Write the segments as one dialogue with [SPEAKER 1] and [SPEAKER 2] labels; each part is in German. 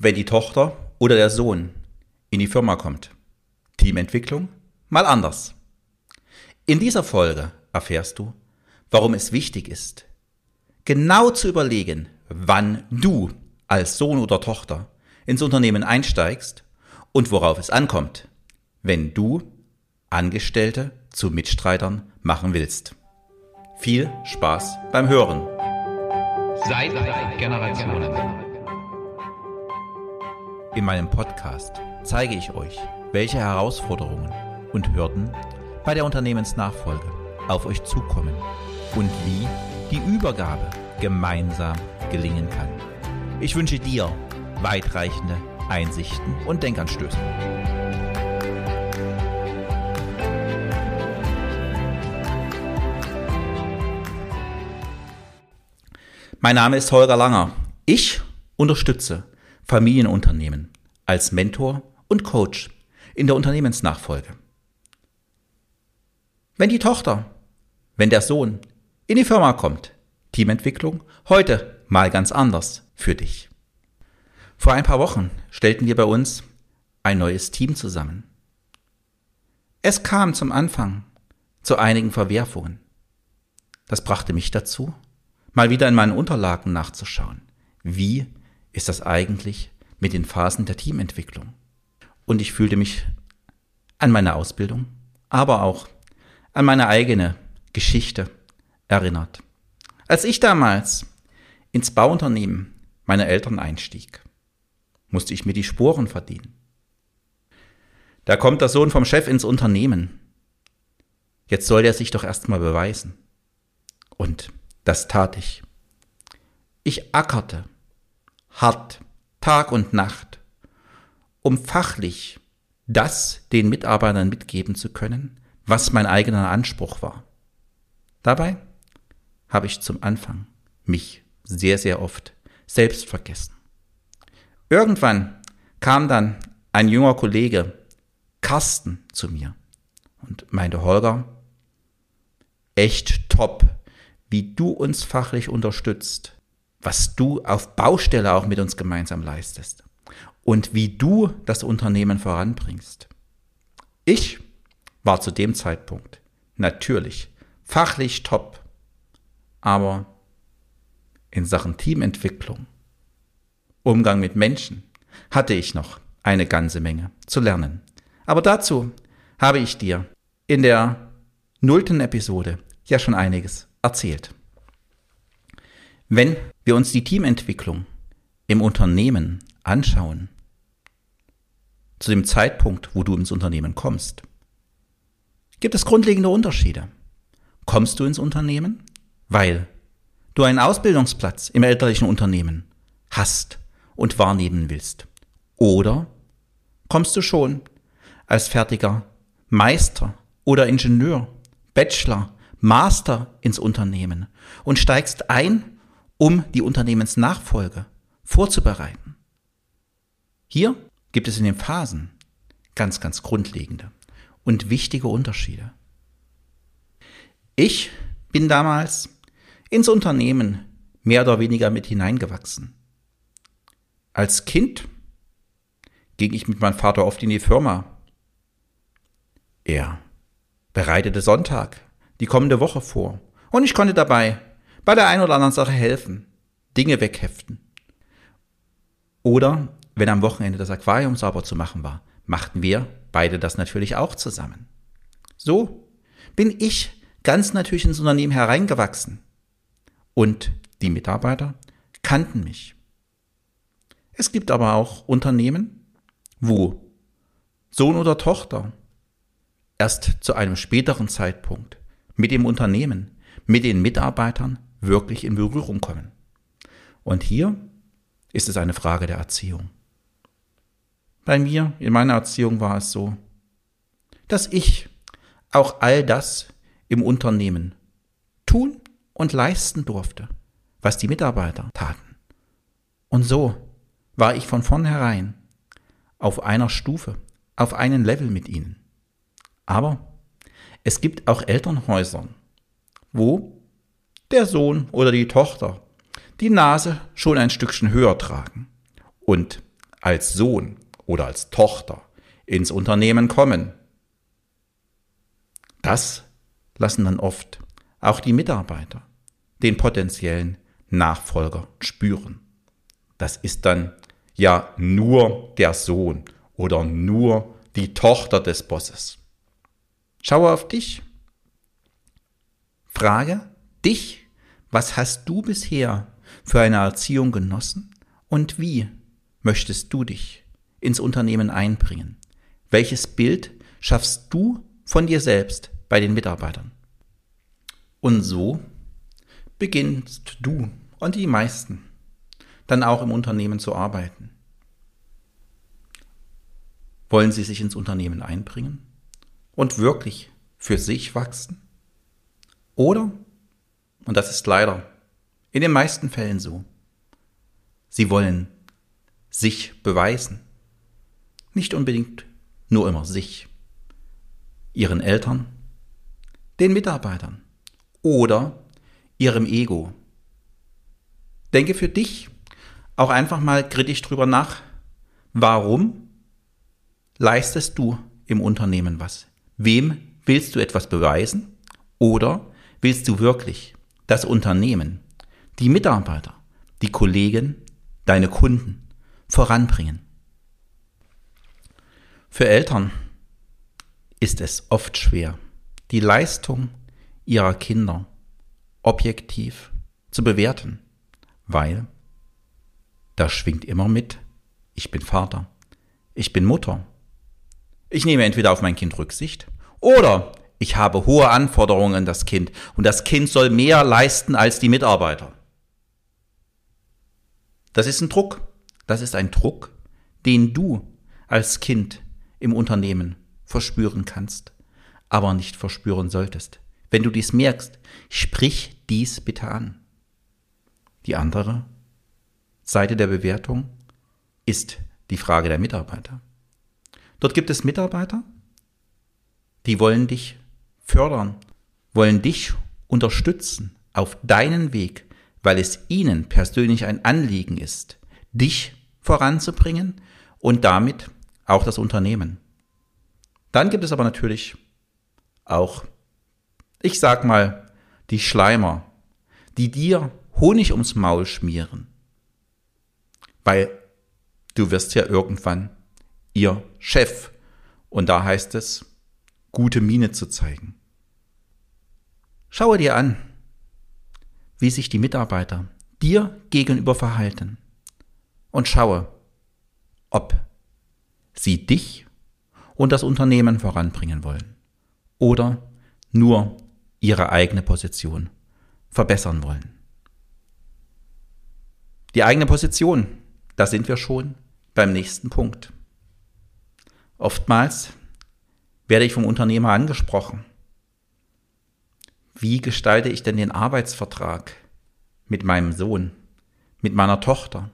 [SPEAKER 1] wenn die Tochter oder der Sohn in die Firma kommt. Teamentwicklung mal anders. In dieser Folge erfährst du, warum es wichtig ist, genau zu überlegen, wann du als Sohn oder Tochter ins Unternehmen einsteigst und worauf es ankommt, wenn du Angestellte zu Mitstreitern machen willst. Viel Spaß beim Hören.
[SPEAKER 2] Seit Generationen.
[SPEAKER 1] In meinem Podcast zeige ich euch, welche Herausforderungen und Hürden bei der Unternehmensnachfolge auf euch zukommen und wie die Übergabe gemeinsam gelingen kann. Ich wünsche dir weitreichende Einsichten und Denkanstöße. Mein Name ist Holger Langer. Ich unterstütze Familienunternehmen als Mentor und Coach in der Unternehmensnachfolge. Wenn die Tochter, wenn der Sohn in die Firma kommt, Teamentwicklung heute mal ganz anders für dich. Vor ein paar Wochen stellten wir bei uns ein neues Team zusammen. Es kam zum Anfang zu einigen Verwerfungen. Das brachte mich dazu, mal wieder in meinen Unterlagen nachzuschauen. Wie ist das eigentlich mit den Phasen der Teamentwicklung? Und ich fühlte mich an meine Ausbildung, aber auch an meine eigene Geschichte erinnert. Als ich damals ins Bauunternehmen meiner Eltern einstieg, musste ich mir die Sporen verdienen. Da kommt der Sohn vom Chef ins Unternehmen. Jetzt soll er sich doch erstmal beweisen. Und das tat ich. Ich ackerte hart, Tag und Nacht, um fachlich das den Mitarbeitern mitgeben zu können, was mein eigener Anspruch war. Dabei habe ich zum Anfang mich sehr, sehr oft selbst vergessen. Irgendwann kam dann ein junger Kollege, Carsten, zu mir und meinte, Holger, echt top, wie du uns fachlich unterstützt, was du auf Baustelle auch mit uns gemeinsam leistest und wie du das Unternehmen voranbringst. Ich war zu dem Zeitpunkt natürlich fachlich top, aber in Sachen Teamentwicklung, Umgang mit Menschen hatte ich noch eine ganze Menge zu lernen. Aber dazu habe ich dir in der nullten Episode ja schon einiges erzählt. Wenn wir uns die Teamentwicklung im Unternehmen anschauen, zu dem Zeitpunkt, wo du ins Unternehmen kommst, gibt es grundlegende Unterschiede. Kommst du ins Unternehmen, weil du einen Ausbildungsplatz im elterlichen Unternehmen hast und wahrnehmen willst? Oder kommst du schon als fertiger Meister oder Ingenieur, Bachelor, Master ins Unternehmen und steigst ein, um die Unternehmensnachfolge vorzubereiten? Hier gibt es in den Phasen ganz, ganz grundlegende und wichtige Unterschiede. Ich bin damals ins Unternehmen mehr oder weniger mit hineingewachsen. Als Kind ging ich mit meinem Vater oft in die Firma. Er bereitete Sonntag, die kommende Woche vor, und ich konnte dabei bei der einen oder anderen Sache helfen, Dinge wegheften. Oder wenn am Wochenende das Aquarium sauber zu machen war, machten wir beide das natürlich auch zusammen. So bin ich ganz natürlich ins Unternehmen hereingewachsen. Und die Mitarbeiter kannten mich. Es gibt aber auch Unternehmen, wo Sohn oder Tochter erst zu einem späteren Zeitpunkt mit dem Unternehmen, mit den Mitarbeitern wirklich in Berührung kommen. Und hier ist es eine Frage der Erziehung. Bei mir, in meiner Erziehung war es so, dass ich auch all das im Unternehmen tun und leisten durfte, was die Mitarbeiter taten. Und so war ich von vornherein auf einer Stufe, auf einen Level mit ihnen. Aber es gibt auch Elternhäuser, wo der Sohn oder die Tochter die Nase schon ein Stückchen höher tragen und als Sohn oder als Tochter ins Unternehmen kommen, das lassen dann oft auch die Mitarbeiter den potenziellen Nachfolger spüren. Das ist dann ja nur der Sohn oder nur die Tochter des Bosses. Schaue auf dich. Frage dich, was hast du bisher für eine Erziehung genossen und wie möchtest du dich ins Unternehmen einbringen? Welches Bild schaffst du von dir selbst bei den Mitarbeitern? Und so beginnst du und die meisten dann auch im Unternehmen zu arbeiten. Wollen sie sich ins Unternehmen einbringen und wirklich für sich wachsen? Oder, und das ist leider in den meisten Fällen so, sie wollen sich beweisen. Nicht unbedingt nur immer sich, ihren Eltern, den Mitarbeitern oder ihrem Ego. Denke für dich auch einfach mal kritisch drüber nach, warum leistest du im Unternehmen was? Wem willst du etwas beweisen? Oder willst du wirklich das Unternehmen, die Mitarbeiter, die Kollegen, deine Kunden voranbringen? Für Eltern ist es oft schwer, die Leistung ihrer Kinder objektiv zu bewerten, weil da schwingt immer mit, ich bin Vater, ich bin Mutter. Ich nehme entweder auf mein Kind Rücksicht oder ich habe hohe Anforderungen an das Kind und das Kind soll mehr leisten als die Mitarbeiter. Das ist ein Druck. Das ist ein Druck, den du als Kind im Unternehmen verspüren kannst, aber nicht verspüren solltest. Wenn du dies merkst, sprich dies bitte an. Die andere Seite der Bewertung ist die Frage der Mitarbeiter. Dort gibt es Mitarbeiter, die wollen dich fördern, wollen dich unterstützen auf deinen Weg, weil es ihnen persönlich ein Anliegen ist, dich voranzubringen und damit auch das Unternehmen. Dann gibt es aber natürlich auch, ich sag mal, die Schleimer, die dir Honig ums Maul schmieren. Weil du wirst ja irgendwann ihr Chef. Und da heißt es, gute Miene zu zeigen. Schaue dir an, wie sich die Mitarbeiter dir gegenüber verhalten. Und schaue, ob sie dich und das Unternehmen voranbringen wollen oder nur ihre eigene Position verbessern wollen. Die eigene Position, da sind wir schon beim nächsten Punkt. Oftmals werde ich vom Unternehmer angesprochen. Wie gestalte ich denn den Arbeitsvertrag mit meinem Sohn, mit meiner Tochter?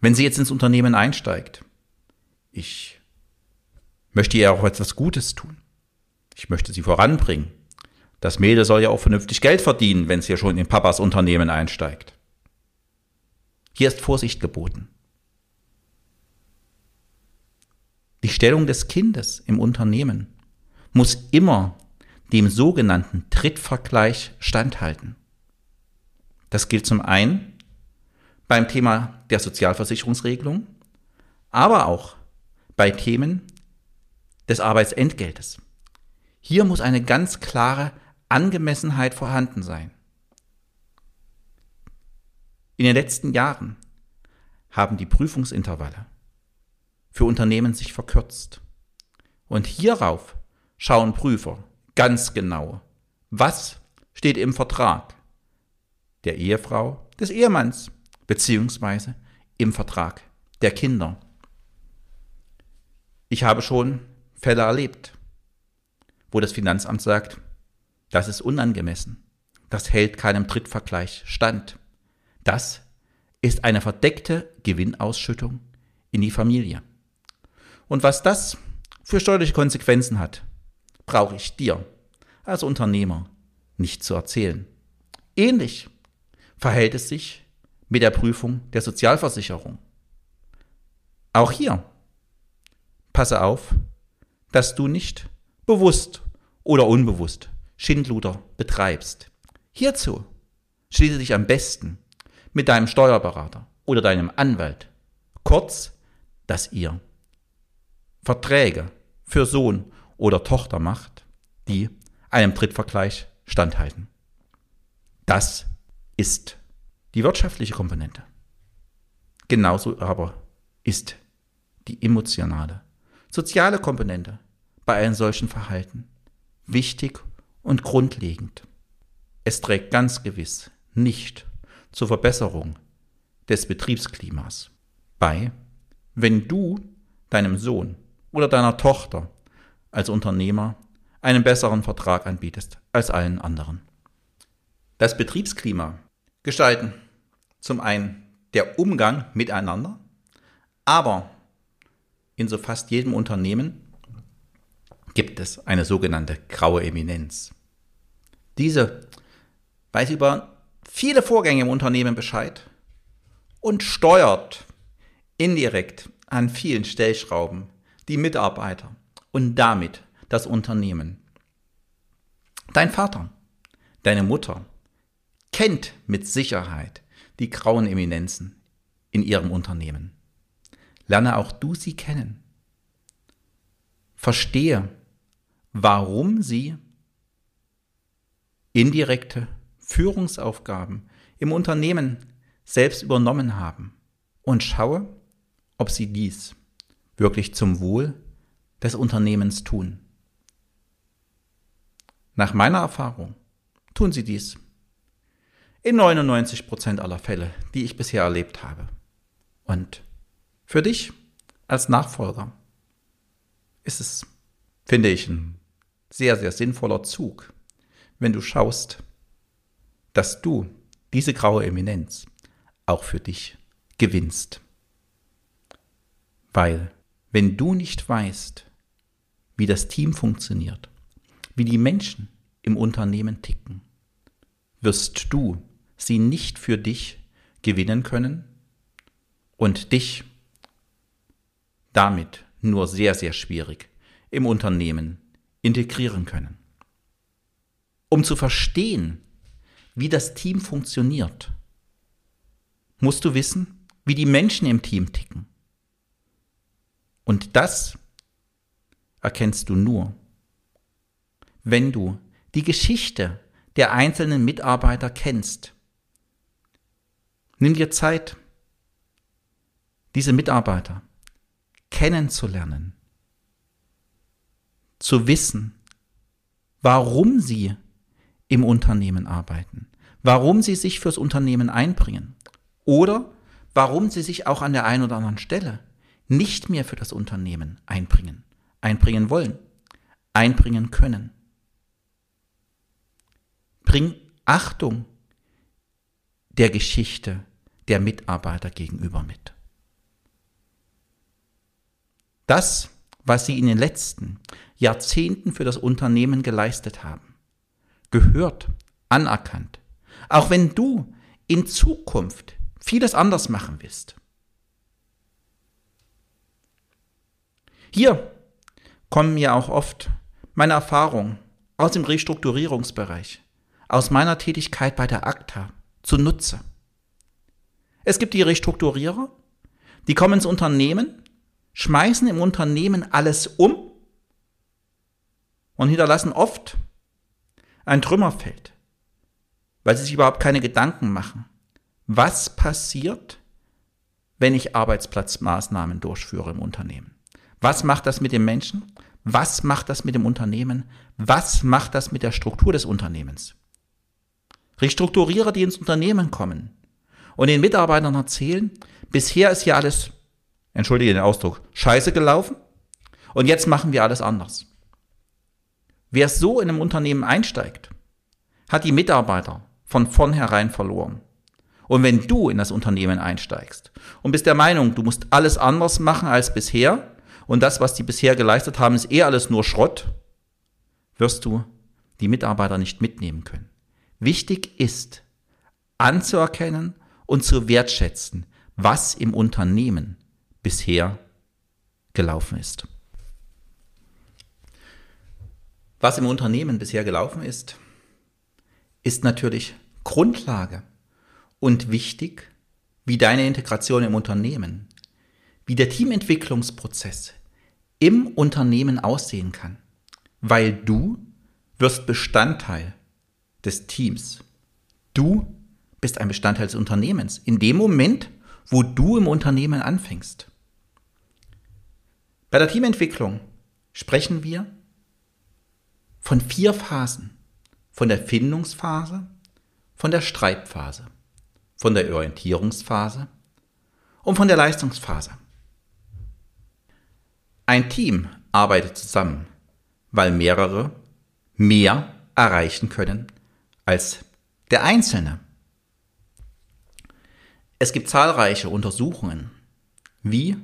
[SPEAKER 1] Wenn sie jetzt ins Unternehmen einsteigt, ich möchte ihr auch etwas Gutes tun. Ich möchte sie voranbringen. Das Mädel soll ja auch vernünftig Geld verdienen, wenn es hier schon in Papas Unternehmen einsteigt. Hier ist Vorsicht geboten. Die Stellung des Kindes im Unternehmen muss immer dem sogenannten Trittvergleich standhalten. Das gilt zum einen beim Thema der Sozialversicherungsregelung, aber auch bei Themen des Arbeitsentgeltes. Hier muss eine ganz klare Angemessenheit vorhanden sein. In den letzten Jahren haben die Prüfungsintervalle für Unternehmen sich verkürzt. Und hierauf schauen Prüfer ganz genau, was steht im Vertrag der Ehefrau, des Ehemanns, beziehungsweise im Vertrag der Kinder. Ich habe schon Fälle erlebt, wo das Finanzamt sagt, das ist unangemessen, das hält keinem Drittvergleich stand. Das ist eine verdeckte Gewinnausschüttung in die Familie. Und was das für steuerliche Konsequenzen hat, brauche ich dir als Unternehmer nicht zu erzählen. Ähnlich verhält es sich mit der Prüfung der Sozialversicherung. Auch hier, passe auf, dass du nicht bewusst oder unbewusst Schindluder betreibst. Hierzu schließe dich am besten mit deinem Steuerberater oder deinem Anwalt. Kurz, dass ihr Verträge für Sohn oder Tochter macht, die einem Drittvergleich standhalten. Das ist die wirtschaftliche Komponente. Genauso aber ist die emotionale, soziale Komponente bei einem solchen Verhalten wichtig und grundlegend. Es trägt ganz gewiss nicht zur Verbesserung des Betriebsklimas bei, wenn du deinem Sohn oder deiner Tochter als Unternehmer einen besseren Vertrag anbietest als allen anderen. Das Betriebsklima gestalten zum einen der Umgang miteinander, aber in so fast jedem Unternehmen gibt es eine sogenannte graue Eminenz. Diese weiß über viele Vorgänge im Unternehmen Bescheid und steuert indirekt an vielen Stellschrauben die Mitarbeiter und damit das Unternehmen. Dein Vater, deine Mutter kennt mit Sicherheit die grauen Eminenzen in ihrem Unternehmen. Lerne auch du sie kennen. Verstehe, warum sie indirekte Führungsaufgaben im Unternehmen selbst übernommen haben und schaue, ob sie dies wirklich zum Wohl des Unternehmens tun. Nach meiner Erfahrung tun sie dies in 99 Prozent aller Fälle, die ich bisher erlebt habe. Und für dich als Nachfolger ist es, finde ich, ein sehr, sehr sinnvoller Zug, wenn du schaust, dass du diese graue Eminenz auch für dich gewinnst. Weil, wenn du nicht weißt, wie das Team funktioniert, wie die Menschen im Unternehmen ticken, wirst du sie nicht für dich gewinnen können und dich damit nur sehr, sehr schwierig im Unternehmen integrieren können. Um zu verstehen, wie das Team funktioniert, musst du wissen, wie die Menschen im Team ticken. Und das erkennst du nur, wenn du die Geschichte der einzelnen Mitarbeiter kennst. Nimm dir Zeit, diese Mitarbeiter kennenzulernen, zu wissen, warum sie im Unternehmen arbeiten, warum sie sich fürs Unternehmen einbringen oder warum sie sich auch an der einen oder anderen Stelle nicht mehr für das Unternehmen einbringen, einbringen wollen, einbringen können. Bring Achtung der Geschichte der Mitarbeiter gegenüber mit. Das, was sie in den letzten Jahrzehnten für das Unternehmen geleistet haben, gehört anerkannt. Auch wenn du in Zukunft vieles anders machen willst. Hier kommen mir auch oft meine Erfahrungen aus dem Restrukturierungsbereich, aus meiner Tätigkeit bei der ACTA zunutze. Es gibt die Restrukturierer, die kommen ins Unternehmen, schmeißen im Unternehmen alles um und hinterlassen oft ein Trümmerfeld, weil sie sich überhaupt keine Gedanken machen. Was passiert, wenn ich Arbeitsplatzmaßnahmen durchführe im Unternehmen? Was macht das mit dem Menschen? Was macht das mit dem Unternehmen? Was macht das mit der Struktur des Unternehmens? Restrukturierer, die ins Unternehmen kommen und den Mitarbeitern erzählen, bisher ist hier alles, entschuldige den Ausdruck, scheiße gelaufen und jetzt machen wir alles anders. Wer so in einem Unternehmen einsteigt, hat die Mitarbeiter von vornherein verloren. Und wenn du in das Unternehmen einsteigst und bist der Meinung, du musst alles anders machen als bisher und das, was die bisher geleistet haben, ist eh alles nur Schrott, wirst du die Mitarbeiter nicht mitnehmen können. Wichtig ist, anzuerkennen und zu wertschätzen, was im Unternehmen bisher gelaufen ist. Was im Unternehmen bisher gelaufen ist, ist natürlich Grundlage und wichtig, wie deine Integration im Unternehmen, wie der Teamentwicklungsprozess im Unternehmen aussehen kann, weil du wirst Bestandteil des Teams. Du bist ein Bestandteil des Unternehmens. In dem Moment, wo du im Unternehmen anfängst. Bei der Teamentwicklung sprechen wir von vier Phasen. Von der Findungsphase, von der Streitphase, von der Orientierungsphase und von der Leistungsphase. Ein Team arbeitet zusammen, weil mehrere mehr erreichen können als der Einzelne. Es gibt zahlreiche Untersuchungen, wie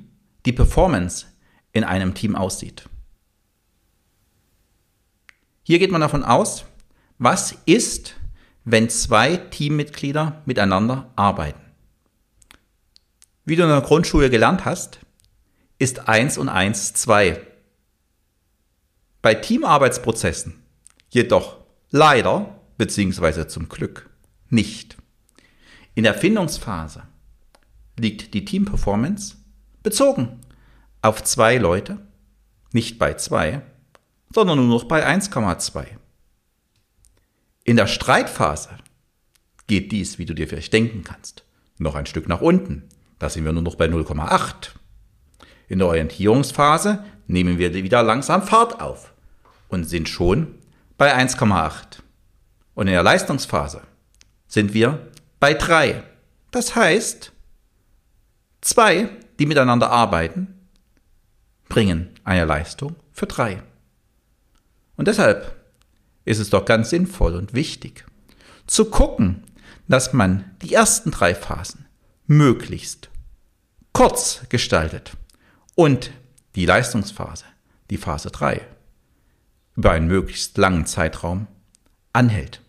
[SPEAKER 1] die Performance in einem Team aussieht. Hier geht man davon aus, was ist, wenn zwei Teammitglieder miteinander arbeiten. Wie du in der Grundschule gelernt hast, ist 1 und 1 2. Bei Teamarbeitsprozessen jedoch leider bzw. zum Glück nicht. In der Findungsphase liegt die Teamperformance bezogen auf zwei Leute, nicht bei zwei, sondern nur noch bei 1,2. In der Streitphase geht dies, wie du dir vielleicht denken kannst, noch ein Stück nach unten. Da sind wir nur noch bei 0,8. In der Orientierungsphase nehmen wir wieder langsam Fahrt auf und sind schon bei 1,8. Und in der Leistungsphase sind wir bei drei. Das heißt, zwei, die miteinander arbeiten, bringen eine Leistung für drei. Und deshalb ist es doch ganz sinnvoll und wichtig zu gucken, dass man die ersten drei Phasen möglichst kurz gestaltet und die Leistungsphase, die Phase 3, über einen möglichst langen Zeitraum anhält.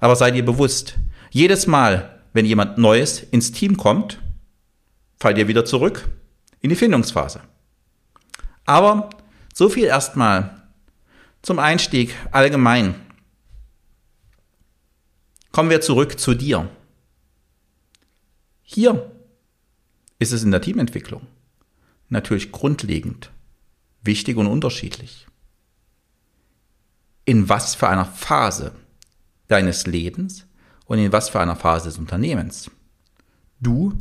[SPEAKER 1] Aber sei dir bewusst, jedes Mal, wenn jemand Neues ins Team kommt, fallt ihr wieder zurück in die Findungsphase. Aber so viel erstmal zum Einstieg allgemein. Kommen wir zurück zu dir. Hier ist es in der Teamentwicklung natürlich grundlegend wichtig und unterschiedlich. In was für einer Phase deines Lebens und in was für einer Phase des Unternehmens du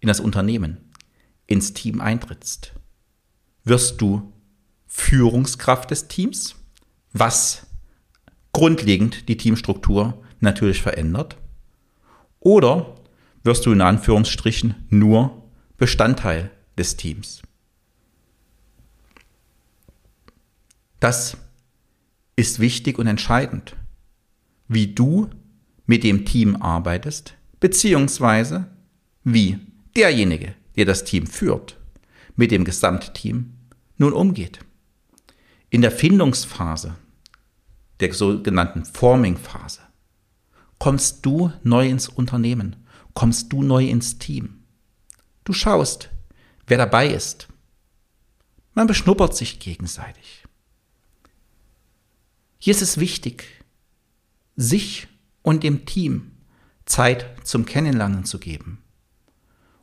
[SPEAKER 1] in das Unternehmen, ins Team eintrittst. Wirst du Führungskraft des Teams, was grundlegend die Teamstruktur natürlich verändert? Oder wirst du in Anführungsstrichen nur Bestandteil des Teams? Das ist wichtig und entscheidend, wie du mit dem Team arbeitest, beziehungsweise wie derjenige, der das Team führt, mit dem Gesamtteam nun umgeht. In der Findungsphase, der sogenannten Forming-Phase, kommst du neu ins Unternehmen, kommst du neu ins Team. Du schaust, wer dabei ist. Man beschnuppert sich gegenseitig. Hier ist es wichtig, sich und dem Team Zeit zum Kennenlernen zu geben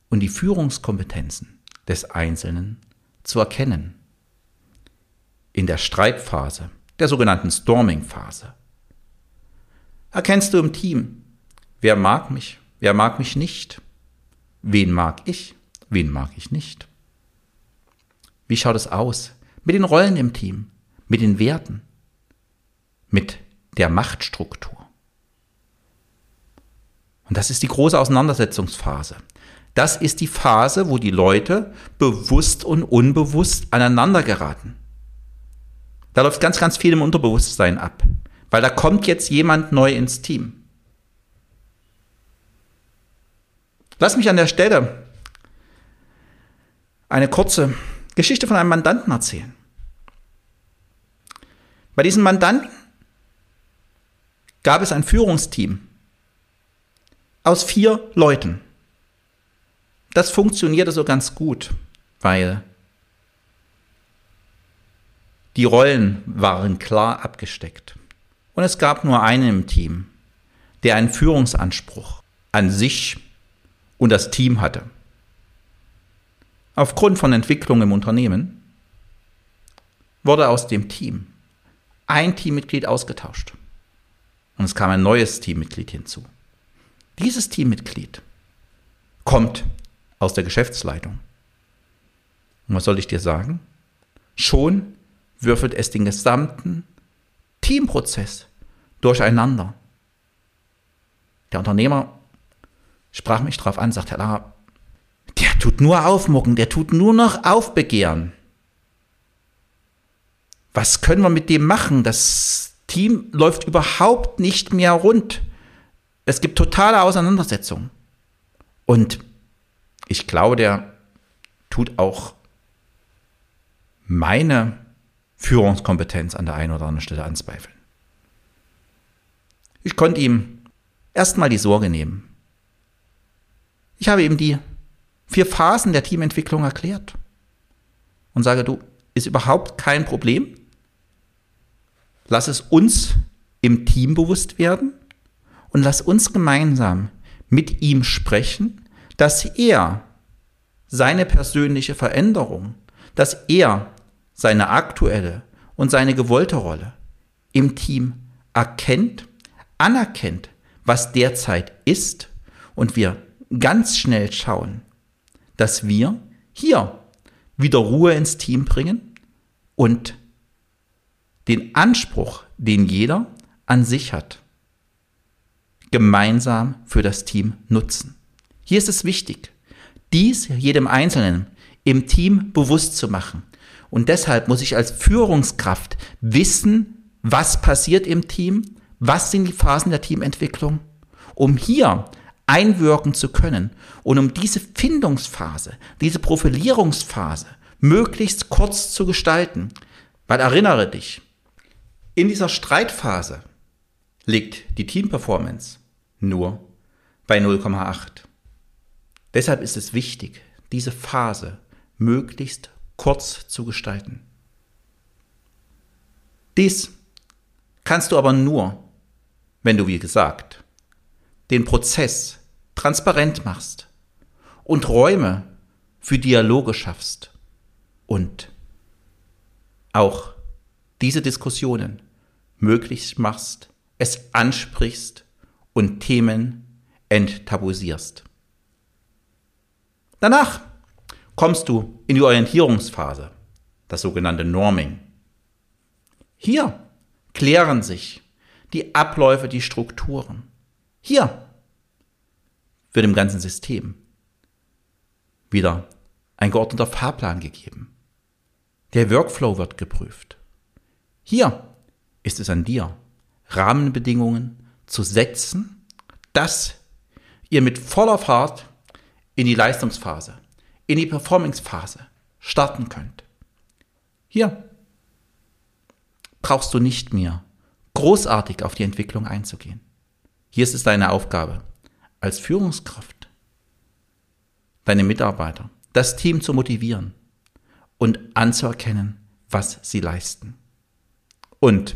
[SPEAKER 1] und die Führungskompetenzen des Einzelnen zu erkennen. In der Streitphase, der sogenannten Storming-Phase, erkennst du im Team, wer mag mich, wer mag mich nicht, wen mag ich, wen mag ich nicht. Wie schaut es aus mit den Rollen im Team, mit den Werten, mit der Machtstruktur? Und das ist die große Auseinandersetzungsphase. Das ist die Phase, wo die Leute bewusst und unbewusst aneinander geraten. Da läuft ganz, ganz viel im Unterbewusstsein ab, weil da kommt jetzt jemand neu ins Team. Lass mich an der Stelle eine kurze Geschichte von einem Mandanten erzählen. Bei diesem Mandanten gab es ein Führungsteam aus vier Leuten. Das funktionierte so ganz gut, weil Die Rollen waren klar abgesteckt. Und es gab nur einen im Team, der einen Führungsanspruch an sich und das Team hatte. Aufgrund von Entwicklung im Unternehmen wurde aus dem Team ein Teammitglied ausgetauscht. Und es kam ein neues Teammitglied hinzu. Dieses Teammitglied kommt aus der Geschäftsleitung. Und was soll ich dir sagen? Schon würfelt es den gesamten Teamprozess durcheinander. Der Unternehmer sprach mich darauf an, sagte, Lara, der tut nur aufmucken, der tut nur noch aufbegehren. Was können wir mit dem machen? Das Team läuft überhaupt nicht mehr rund. Es gibt totale Auseinandersetzungen. Und ich glaube, der tut auch meine Führungskompetenz an der einen oder anderen Stelle anzweifeln. Ich konnte ihm erstmal die Sorge nehmen. Ich habe ihm die vier Phasen der Teamentwicklung erklärt und sage, du, ist überhaupt kein Problem. Lass es uns im Team bewusst werden und lass uns gemeinsam mit ihm sprechen, dass er seine persönliche Veränderung, dass er seine aktuelle und seine gewollte Rolle im Team erkennt, anerkennt, was derzeit ist und wir ganz schnell schauen, dass wir hier wieder Ruhe ins Team bringen und den Anspruch, den jeder an sich hat, gemeinsam für das Team nutzen. Hier ist es wichtig, dies jedem Einzelnen im Team bewusst zu machen. Und deshalb muss ich als Führungskraft wissen, was passiert im Team, was sind die Phasen der Teamentwicklung, um hier einwirken zu können und um diese Findungsphase, diese Profilierungsphase möglichst kurz zu gestalten. Weil erinnere dich, in dieser Streitphase liegt die Teamperformance nur bei 0,8. Deshalb ist es wichtig, diese Phase möglichst kurz zu gestalten. Dies kannst du aber nur, wenn du, wie gesagt, den Prozess transparent machst und Räume für Dialoge schaffst und auch diese Diskussionen möglich machst, es ansprichst und Themen enttabuisierst. Danach kommst du in die Orientierungsphase, das sogenannte Norming. Hier klären sich die Abläufe, die Strukturen. Hier wird im ganzen System wieder ein geordneter Fahrplan gegeben. Der Workflow wird geprüft. Hier ist es an dir, Rahmenbedingungen zu setzen, dass ihr mit voller Fahrt in die Leistungsphase, in die Performance-Phase starten könnt. Hier brauchst du nicht mehr großartig auf die Entwicklung einzugehen. Hier ist es deine Aufgabe, als Führungskraft deine Mitarbeiter, das Team zu motivieren und anzuerkennen, was sie leisten. Und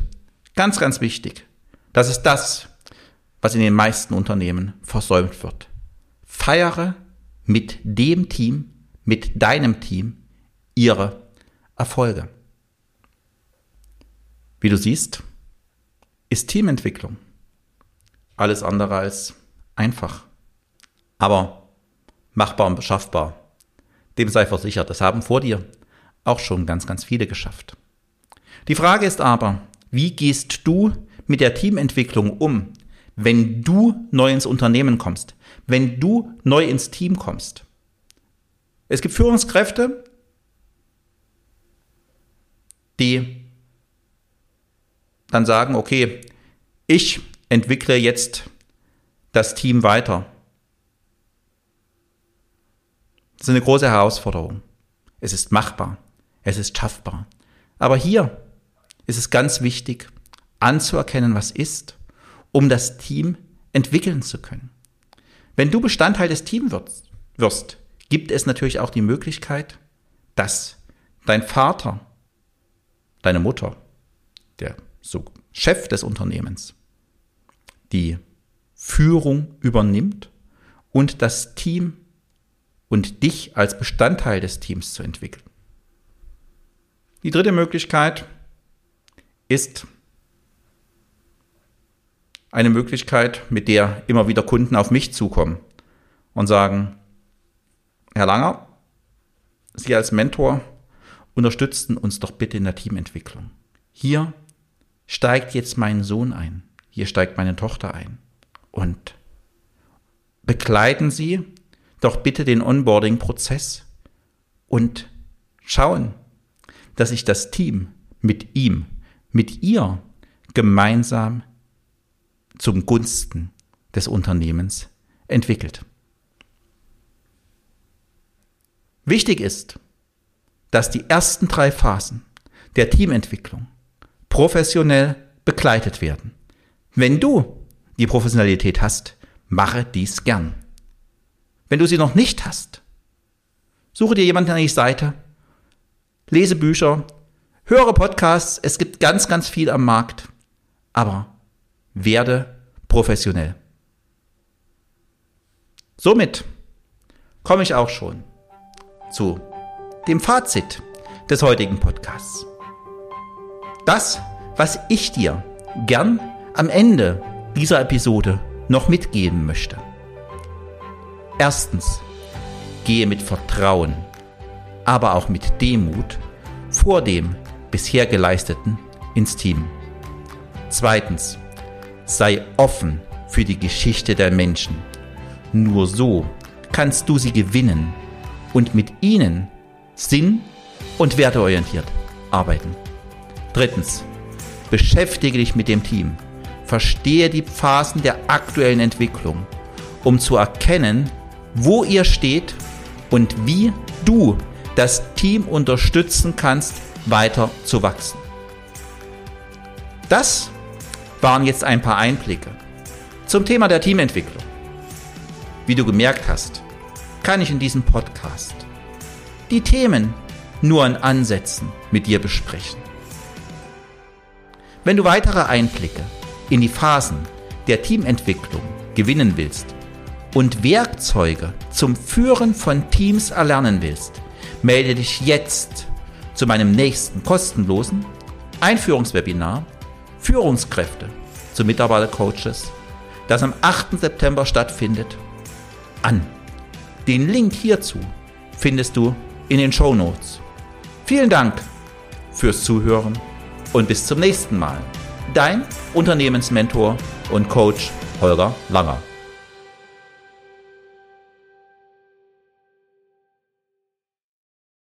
[SPEAKER 1] ganz, ganz wichtig, das ist das, was in den meisten Unternehmen versäumt wird. Feiere mit dem Team, mit deinem Team ihre Erfolge. Wie du siehst, ist Teamentwicklung alles andere als einfach. Aber machbar und beschaffbar. Dem sei versichert, das haben vor dir auch schon ganz, ganz viele geschafft. Die Frage ist aber, wie gehst du mit der Teamentwicklung um, wenn du neu ins Unternehmen kommst, wenn du neu ins Team kommst? Es gibt Führungskräfte, die dann sagen, okay, ich entwickle jetzt das Team weiter. Das ist eine große Herausforderung. Es ist machbar. Es ist schaffbar. Aber hier ist es ganz wichtig, anzuerkennen, was ist, um das Team entwickeln zu können. Wenn du Bestandteil des Teams wirst, wirst, gibt es natürlich auch die Möglichkeit, dass dein Vater deine Mutter, der so Chef des Unternehmens, die Führung übernimmt und das Team und dich als Bestandteil des Teams zu entwickeln. Die dritte Möglichkeit ist eine Möglichkeit, mit der immer wieder Kunden auf mich zukommen und sagen, Herr Langer, Sie als Mentor unterstützen uns doch bitte in der Teamentwicklung. Hier steigt jetzt mein Sohn ein, hier steigt meine Tochter ein und begleiten Sie doch bitte den Onboarding-Prozess und schauen, dass sich das Team mit ihm, mit ihr gemeinsam zum Gunsten des Unternehmens entwickelt. Wichtig ist, dass die ersten drei Phasen der Teamentwicklung professionell begleitet werden. Wenn du die Professionalität hast, mache dies gern. Wenn du sie noch nicht hast, suche dir jemanden an die Seite, lese Bücher, höre Podcasts, es gibt ganz, ganz viel am Markt, aber werde professionell. Somit komme ich auch schon zu dem Fazit des heutigen Podcasts. Das, was ich dir gern am Ende dieser Episode noch mitgeben möchte. Erstens, gehe mit Vertrauen, aber auch mit Demut vor dem bisher geleisteten ins Team. Zweitens, sei offen für die Geschichte der Menschen. Nur so kannst du sie gewinnen und mit ihnen sinn- und werteorientiert arbeiten. Drittens, beschäftige dich mit dem Team. Verstehe die Phasen der aktuellen Entwicklung, um zu erkennen, wo ihr steht und wie du das Team unterstützen kannst, weiter zu wachsen. Das waren jetzt ein paar Einblicke zum Thema der Teamentwicklung. Wie du gemerkt hast, kann ich in diesem Podcast die Themen nur in Ansätzen mit dir besprechen. Wenn du weitere Einblicke in die Phasen der Teamentwicklung gewinnen willst und Werkzeuge zum Führen von Teams erlernen willst, melde dich jetzt zu meinem nächsten kostenlosen Einführungswebinar Führungskräfte zu Mitarbeitercoaches, das am 8. September stattfindet, an. Den Link hierzu findest du in den Show Notes. Vielen Dank fürs Zuhören und bis zum nächsten Mal. Dein Unternehmensmentor und Coach Holger Langer.